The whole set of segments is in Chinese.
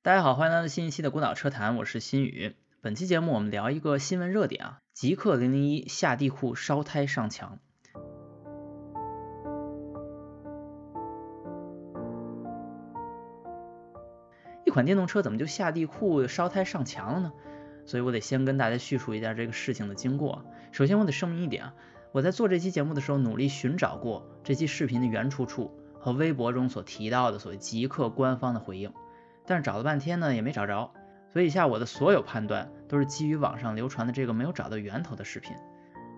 大家好，欢迎来到新一期的孤岛车谈，我是新宇。本期节目我们聊一个新闻热点啊，极氪零零一下地库烧胎上墙。一款电动车怎么就下地库烧胎上墙了呢？所以我得先跟大家叙述一下这个事情的经过。首先我得声明一点啊，我在做这期节目的时候努力寻找过这期视频的原出处和微博中所提到的所谓极氪官方的回应，但是找了半天呢也没找着。所以以下我的所有判断都是基于网上流传的这个没有找到源头的视频。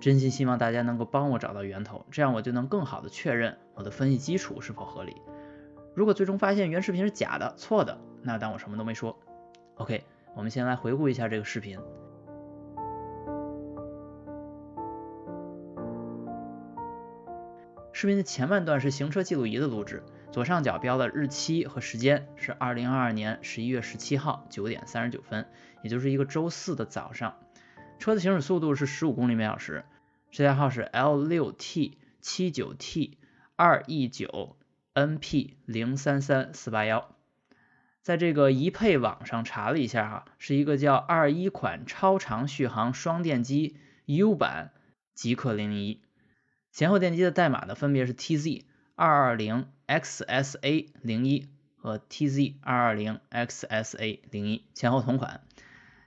真心希望大家能够帮我找到源头，这样我就能更好的确认我的分析基础是否合理。如果最终发现原视频是假的、错的，那当我什么都没说。OK。我们先来回顾一下这个视频。视频的前半段是行车记录仪的录制，左上角标的日期和时间是二零二二年十一月十七号九点三十九分，也就是一个周四的早上。车的行驶速度是十五公里每小时，车架号是 L 六 T 七九 T 二 E 九 NP 零三三四八幺。在这个宜配网上查了一下哈，是一个叫二一款超长续航双电机 U 版极氪零零一，前后电机的代码呢分别是 TZ 二二零 XSA 零一和 TZ 二二零 XSA 零一，前后同款。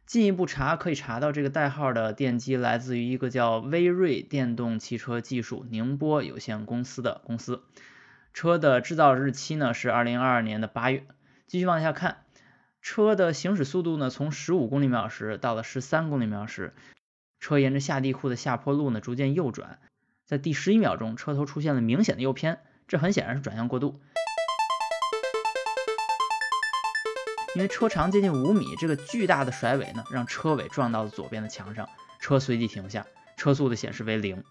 进一步查可以查到这个代号的电机来自于一个叫威瑞电动汽车技术宁波有限公司的公司，车的制造日期呢是二零二二年的八月。继续往下看，车的行驶速度呢，从十五公里每小时到了十三公里每小时。车沿着下地库的下坡路呢，逐渐右转，在第十一秒钟，车头出现了明显的右偏，这很显然是转向过度。因为车长接近五米，这个巨大的甩尾呢，让车尾撞到了左边的墙上，车随即停下，车速的显示为零。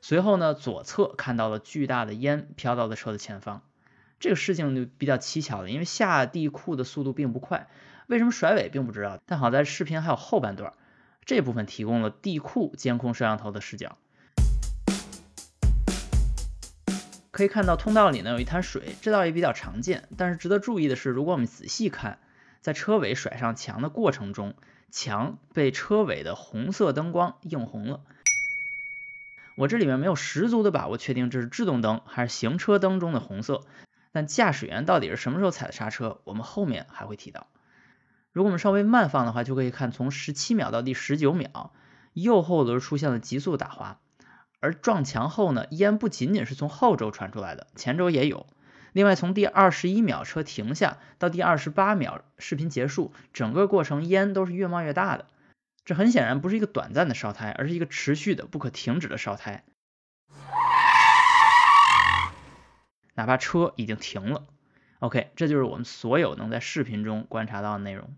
随后呢，左侧看到了巨大的烟飘到了车的前方。这个事情就比较蹊跷了，因为下地库的速度并不快，为什么甩尾并不知道。但好在视频还有后半段，这部分提供了地库监控摄像头的视角，可以看到通道里呢有一滩水，这倒也比较常见。但是值得注意的是，如果我们仔细看，在车尾甩上墙的过程中，墙被车尾的红色灯光映红了。我这里面没有十足的把握确定这是制动灯还是行车灯中的红色。但驾驶员到底是什么时候踩的刹车？我们后面还会提到。如果我们稍微慢放的话，就可以看从十七秒到第十九秒，右后轮出现了急速打滑。而撞墙后呢，烟不仅仅是从后轴传出来的，前轴也有。另外，从第二十一秒车停下到第二十八秒视频结束，整个过程烟都是越冒越大的。这很显然不是一个短暂的烧胎，而是一个持续的、不可停止的烧胎。哪怕车已经停了，OK，这就是我们所有能在视频中观察到的内容。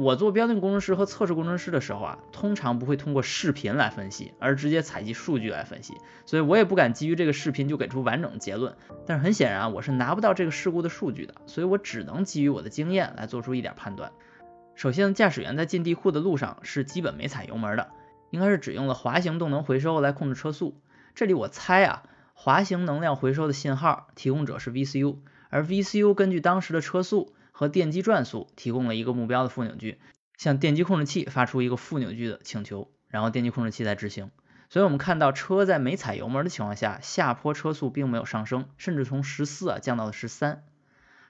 我做标定工程师和测试工程师的时候啊，通常不会通过视频来分析，而直接采集数据来分析，所以我也不敢基于这个视频就给出完整结论。但是很显然，我是拿不到这个事故的数据的，所以我只能基于我的经验来做出一点判断。首先，驾驶员在进地库的路上是基本没踩油门的，应该是只用了滑行动能回收来控制车速。这里我猜啊，滑行能量回收的信号提供者是 VCU，而 VCU 根据当时的车速和电机转速提供了一个目标的负扭矩，向电机控制器发出一个负扭矩的请求，然后电机控制器再执行。所以我们看到车在没踩油门的情况下，下坡车速并没有上升，甚至从十四啊降到了十三。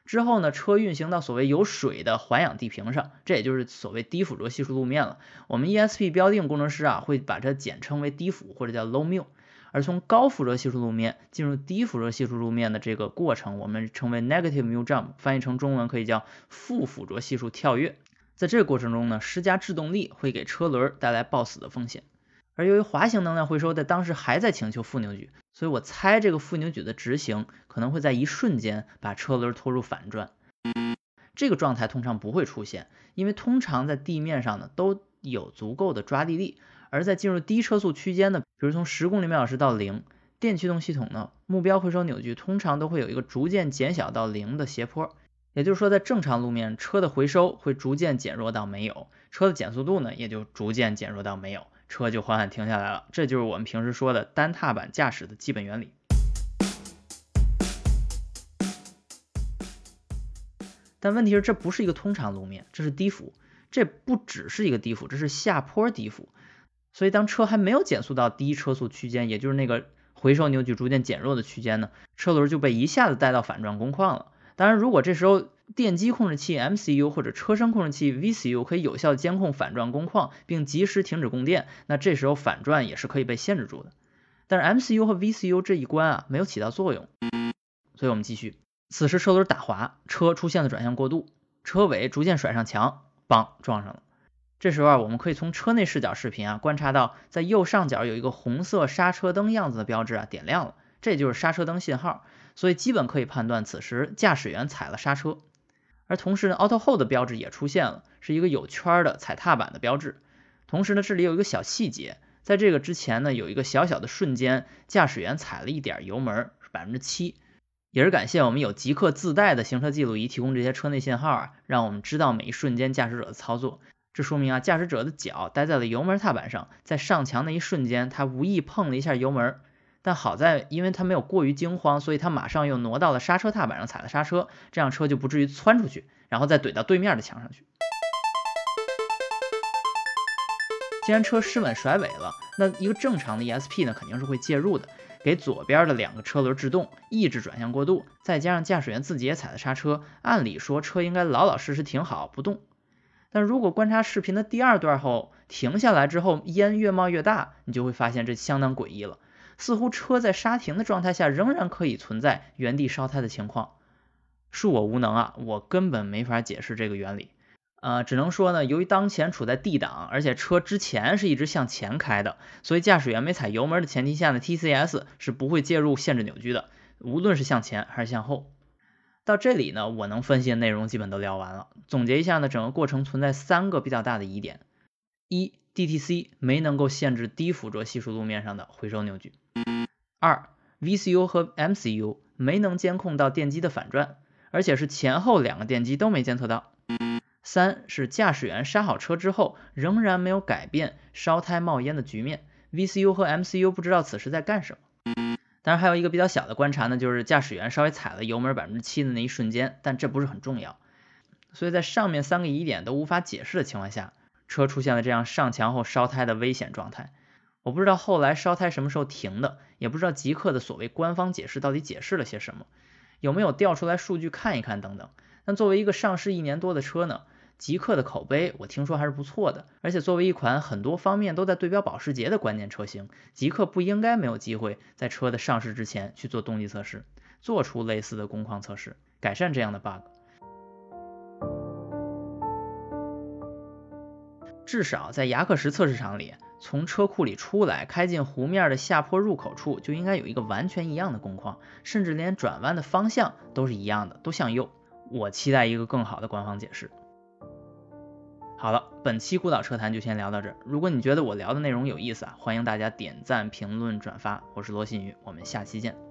之后呢，车运行到所谓有水的环氧地平上，这也就是所谓低附着系数路面了。我们 ESP 标定工程师啊，会把它简称为低附或者叫 low mu。而从高附着系数路面进入低附着系数路面的这个过程，我们称为 negative mu jump，翻译成中文可以叫负附着系数跳跃。在这个过程中呢，施加制动力会给车轮带来抱死的风险。而由于滑行能量回收在当时还在请求负扭矩，所以我猜这个负扭矩的执行可能会在一瞬间把车轮拖入反转。这个状态通常不会出现，因为通常在地面上呢都有足够的抓地力。而在进入低车速区间呢，比如从十公里每小时到零，电驱动系统呢目标回收扭矩通常都会有一个逐渐减小到零的斜坡。也就是说，在正常路面，车的回收会逐渐减弱到没有，车的减速度呢也就逐渐减弱到没有。车就缓缓停下来了。这就是我们平时说的单踏板驾驶的基本原理。但问题是，这不是一个通常路面，这是低幅，这不只是一个低幅，这是下坡低幅。所以当车还没有减速到低车速区间，也就是那个回收扭矩逐渐减弱的区间呢，车轮就被一下子带到反转工况了。当然，如果这时候电机控制器 MCU 或者车身控制器 VCU 可以有效监控反转工况，并及时停止供电，那这时候反转也是可以被限制住的。但是 MCU 和 VCU 这一关啊，没有起到作用。所以我们继续。此时车轮打滑，车出现了转向过度，车尾逐渐甩上墙，邦撞上了。这时候啊，我们可以从车内视角视频啊观察到，在右上角有一个红色刹车灯样子的标志啊点亮了，这就是刹车灯信号，所以基本可以判断此时驾驶员踩了刹车。而同时呢，Auto Hold 的标志也出现了，是一个有圈的踩踏板的标志。同时呢，这里有一个小细节，在这个之前呢，有一个小小的瞬间，驾驶员踩了一点油门，是百分之七。也是感谢我们有极客自带的行车记录仪提供这些车内信号啊，让我们知道每一瞬间驾驶者的操作。这说明啊，驾驶者的脚待在了油门踏板上，在上墙那一瞬间，他无意碰了一下油门。但好在，因为他没有过于惊慌，所以他马上又挪到了刹车踏板上踩了刹车，这样车就不至于窜出去，然后再怼到对面的墙上去。既然车失稳甩尾了，那一个正常的 ESP 呢，肯定是会介入的。给左边的两个车轮制动，抑制转向过度，再加上驾驶员自己也踩了刹车，按理说车应该老老实实停好不动。但如果观察视频的第二段后，停下来之后烟越冒越大，你就会发现这相当诡异了，似乎车在刹停的状态下仍然可以存在原地烧胎的情况。恕我无能啊，我根本没法解释这个原理。呃，只能说呢，由于当前处在 D 档，而且车之前是一直向前开的，所以驾驶员没踩油门的前提下呢，TCS 是不会介入限制扭矩的，无论是向前还是向后。到这里呢，我能分析的内容基本都聊完了。总结一下呢，整个过程存在三个比较大的疑点：一，DTC 没能够限制低附着系数路面上的回收扭矩；二，VCU 和 MCU 没能监控到电机的反转，而且是前后两个电机都没监测到。三是驾驶员刹好车之后，仍然没有改变烧胎冒烟的局面，VCU 和 MCU 不知道此时在干什么。当然还有一个比较小的观察呢，就是驾驶员稍微踩了油门百分之七的那一瞬间，但这不是很重要。所以在上面三个疑点都无法解释的情况下，车出现了这样上墙后烧胎的危险状态。我不知道后来烧胎什么时候停的，也不知道极客的所谓官方解释到底解释了些什么，有没有调出来数据看一看等等。但作为一个上市一年多的车呢？极客的口碑，我听说还是不错的。而且作为一款很多方面都在对标保时捷的关键车型，极客不应该没有机会在车的上市之前去做动力测试，做出类似的工况测试，改善这样的 bug。至少在雅克什测试场里，从车库里出来，开进湖面的下坡入口处，就应该有一个完全一样的工况，甚至连转弯的方向都是一样的，都向右。我期待一个更好的官方解释。好了，本期孤岛车谈就先聊到这儿。如果你觉得我聊的内容有意思啊，欢迎大家点赞、评论、转发。我是罗新宇，我们下期见。